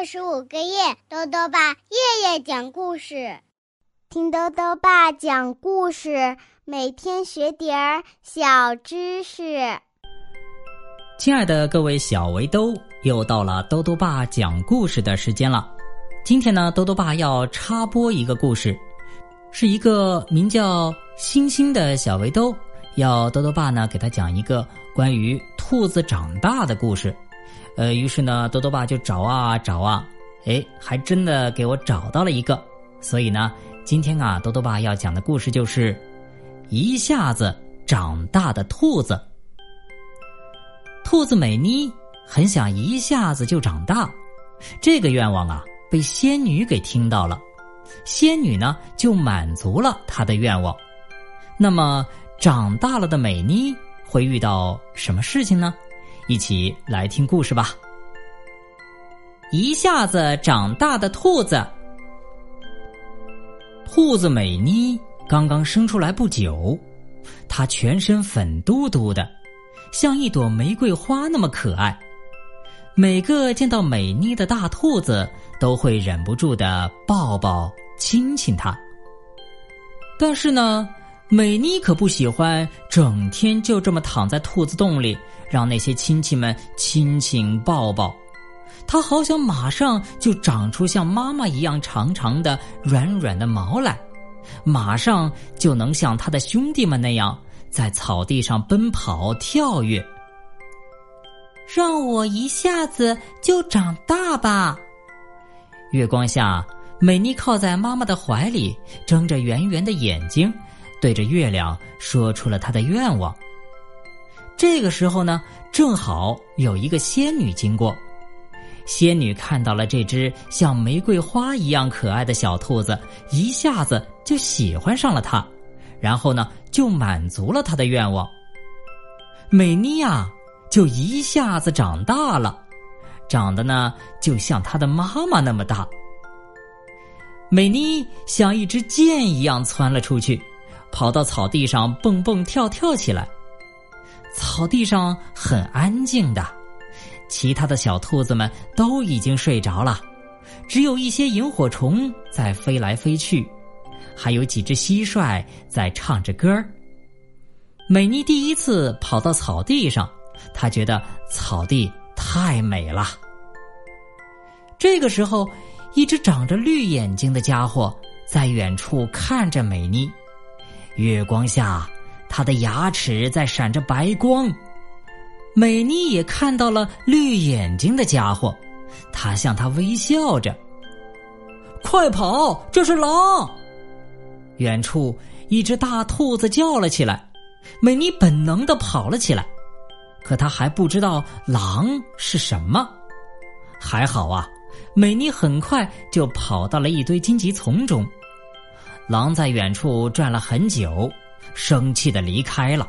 六十五个月，豆豆爸夜夜讲故事，听豆豆爸讲故事，每天学点儿小知识。亲爱的各位小围兜，又到了豆豆爸讲故事的时间了。今天呢，豆豆爸要插播一个故事，是一个名叫星星的小围兜，要豆豆爸呢给他讲一个关于兔子长大的故事。呃，于是呢，多多爸就找啊找啊，哎，还真的给我找到了一个。所以呢，今天啊，多多爸要讲的故事就是一下子长大的兔子。兔子美妮很想一下子就长大，这个愿望啊，被仙女给听到了。仙女呢，就满足了她的愿望。那么，长大了的美妮会遇到什么事情呢？一起来听故事吧。一下子长大的兔子，兔子美妮刚刚生出来不久，它全身粉嘟嘟的，像一朵玫瑰花那么可爱。每个见到美妮的大兔子都会忍不住的抱抱亲亲它。但是呢。美妮可不喜欢整天就这么躺在兔子洞里，让那些亲戚们亲亲抱抱。她好想马上就长出像妈妈一样长长的、软软的毛来，马上就能像她的兄弟们那样在草地上奔跑跳跃。让我一下子就长大吧！月光下，美妮靠在妈妈的怀里，睁着圆圆的眼睛。对着月亮说出了他的愿望。这个时候呢，正好有一个仙女经过。仙女看到了这只像玫瑰花一样可爱的小兔子，一下子就喜欢上了它，然后呢，就满足了她的愿望。美妮呀，就一下子长大了，长得呢，就像她的妈妈那么大。美妮像一支箭一样窜了出去。跑到草地上蹦蹦跳跳起来，草地上很安静的，其他的小兔子们都已经睡着了，只有一些萤火虫在飞来飞去，还有几只蟋蟀在唱着歌儿。美妮第一次跑到草地上，她觉得草地太美了。这个时候，一只长着绿眼睛的家伙在远处看着美妮。月光下，他的牙齿在闪着白光。美妮也看到了绿眼睛的家伙，他向他微笑着。快跑！这是狼！远处一只大兔子叫了起来。美妮本能的跑了起来，可她还不知道狼是什么。还好啊，美妮很快就跑到了一堆荆棘丛中。狼在远处转了很久，生气的离开了。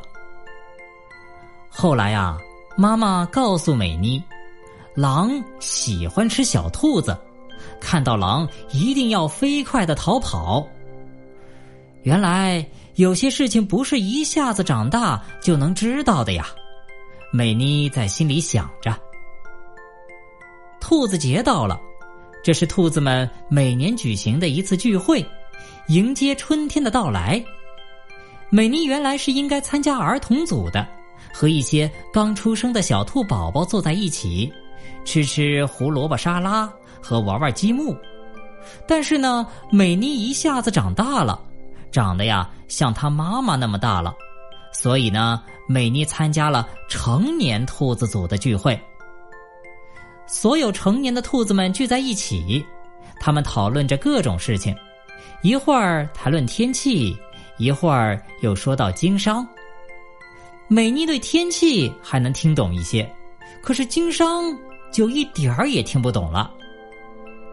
后来啊，妈妈告诉美妮，狼喜欢吃小兔子，看到狼一定要飞快的逃跑。原来有些事情不是一下子长大就能知道的呀。美妮在心里想着。兔子节到了，这是兔子们每年举行的一次聚会。迎接春天的到来，美妮原来是应该参加儿童组的，和一些刚出生的小兔宝宝坐在一起，吃吃胡萝卜沙拉和玩玩积木。但是呢，美妮一下子长大了，长得呀像她妈妈那么大了，所以呢，美妮参加了成年兔子组的聚会。所有成年的兔子们聚在一起，他们讨论着各种事情。一会儿谈论天气，一会儿又说到经商。美妮对天气还能听懂一些，可是经商就一点儿也听不懂了。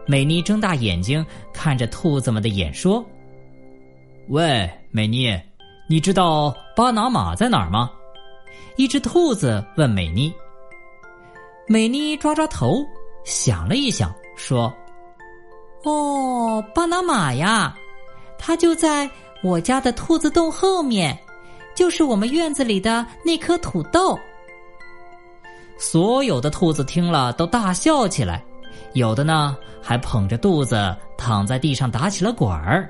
美妮睁大眼睛看着兔子们的眼说：“喂，美妮，你知道巴拿马在哪儿吗？”一只兔子问美妮。美妮抓抓头，想了一想，说。哦，巴拿马呀，它就在我家的兔子洞后面，就是我们院子里的那颗土豆。所有的兔子听了都大笑起来，有的呢还捧着肚子躺在地上打起了滚儿。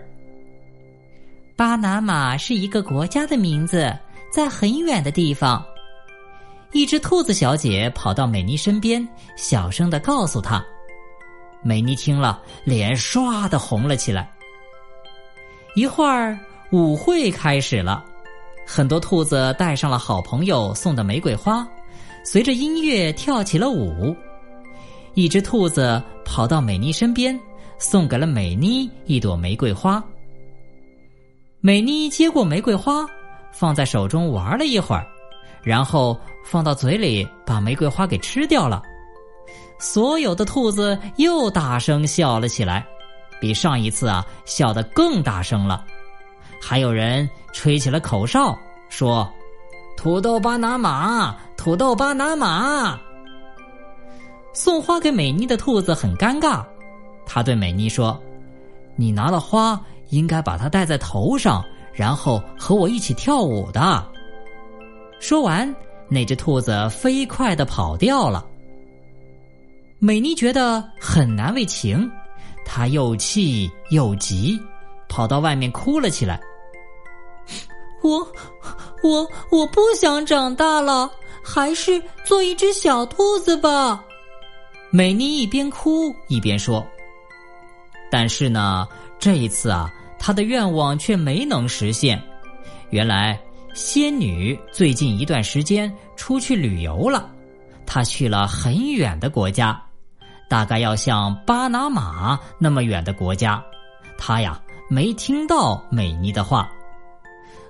巴拿马是一个国家的名字，在很远的地方。一只兔子小姐跑到美妮身边，小声的告诉她。美妮听了，脸唰的红了起来。一会儿，舞会开始了，很多兔子带上了好朋友送的玫瑰花，随着音乐跳起了舞。一只兔子跑到美妮身边，送给了美妮一朵玫瑰花。美妮接过玫瑰花，放在手中玩了一会儿。然后放到嘴里，把玫瑰花给吃掉了。所有的兔子又大声笑了起来，比上一次啊笑得更大声了。还有人吹起了口哨，说：“土豆巴拿马，土豆巴拿马。”送花给美妮的兔子很尴尬，他对美妮说：“你拿了花，应该把它戴在头上，然后和我一起跳舞的。”说完，那只兔子飞快的跑掉了。美妮觉得很难为情，她又气又急，跑到外面哭了起来。我，我，我不想长大了，还是做一只小兔子吧。美妮一边哭一边说：“但是呢，这一次啊，她的愿望却没能实现。原来。”仙女最近一段时间出去旅游了，她去了很远的国家，大概要像巴拿马那么远的国家。他呀没听到美妮的话，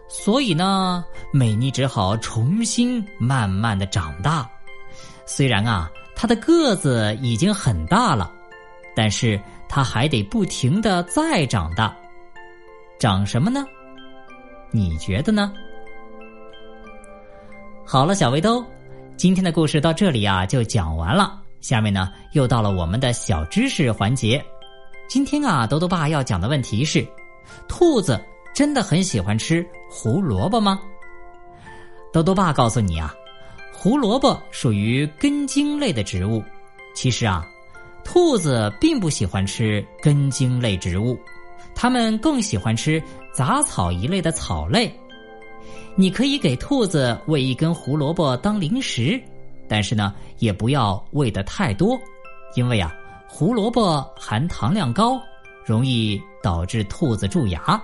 所以呢，美妮只好重新慢慢的长大。虽然啊，她的个子已经很大了，但是她还得不停的再长大。长什么呢？你觉得呢？好了，小围兜，今天的故事到这里啊就讲完了。下面呢又到了我们的小知识环节。今天啊，豆豆爸要讲的问题是：兔子真的很喜欢吃胡萝卜吗？豆豆爸告诉你啊，胡萝卜属于根茎类的植物。其实啊，兔子并不喜欢吃根茎类植物，它们更喜欢吃杂草一类的草类。你可以给兔子喂一根胡萝卜当零食，但是呢，也不要喂的太多，因为啊，胡萝卜含糖量高，容易导致兔子蛀牙。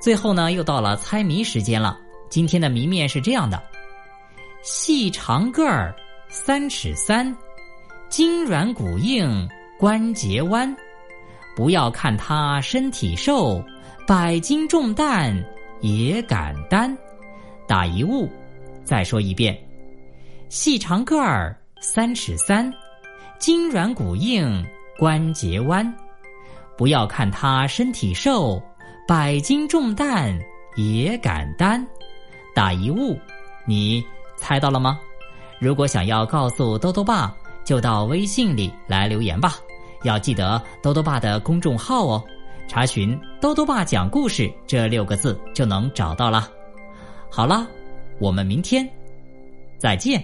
最后呢，又到了猜谜时间了。今天的谜面是这样的：细长个儿，三尺三，筋软骨硬，关节弯。不要看它身体瘦，百斤重担。也敢担，打一物。再说一遍，细长个儿，三尺三，筋软骨硬，关节弯。不要看他身体瘦，百斤重担也敢担，打一物。你猜到了吗？如果想要告诉豆豆爸，就到微信里来留言吧。要记得豆豆爸的公众号哦。查询“兜兜爸讲故事”这六个字就能找到了。好了，我们明天再见。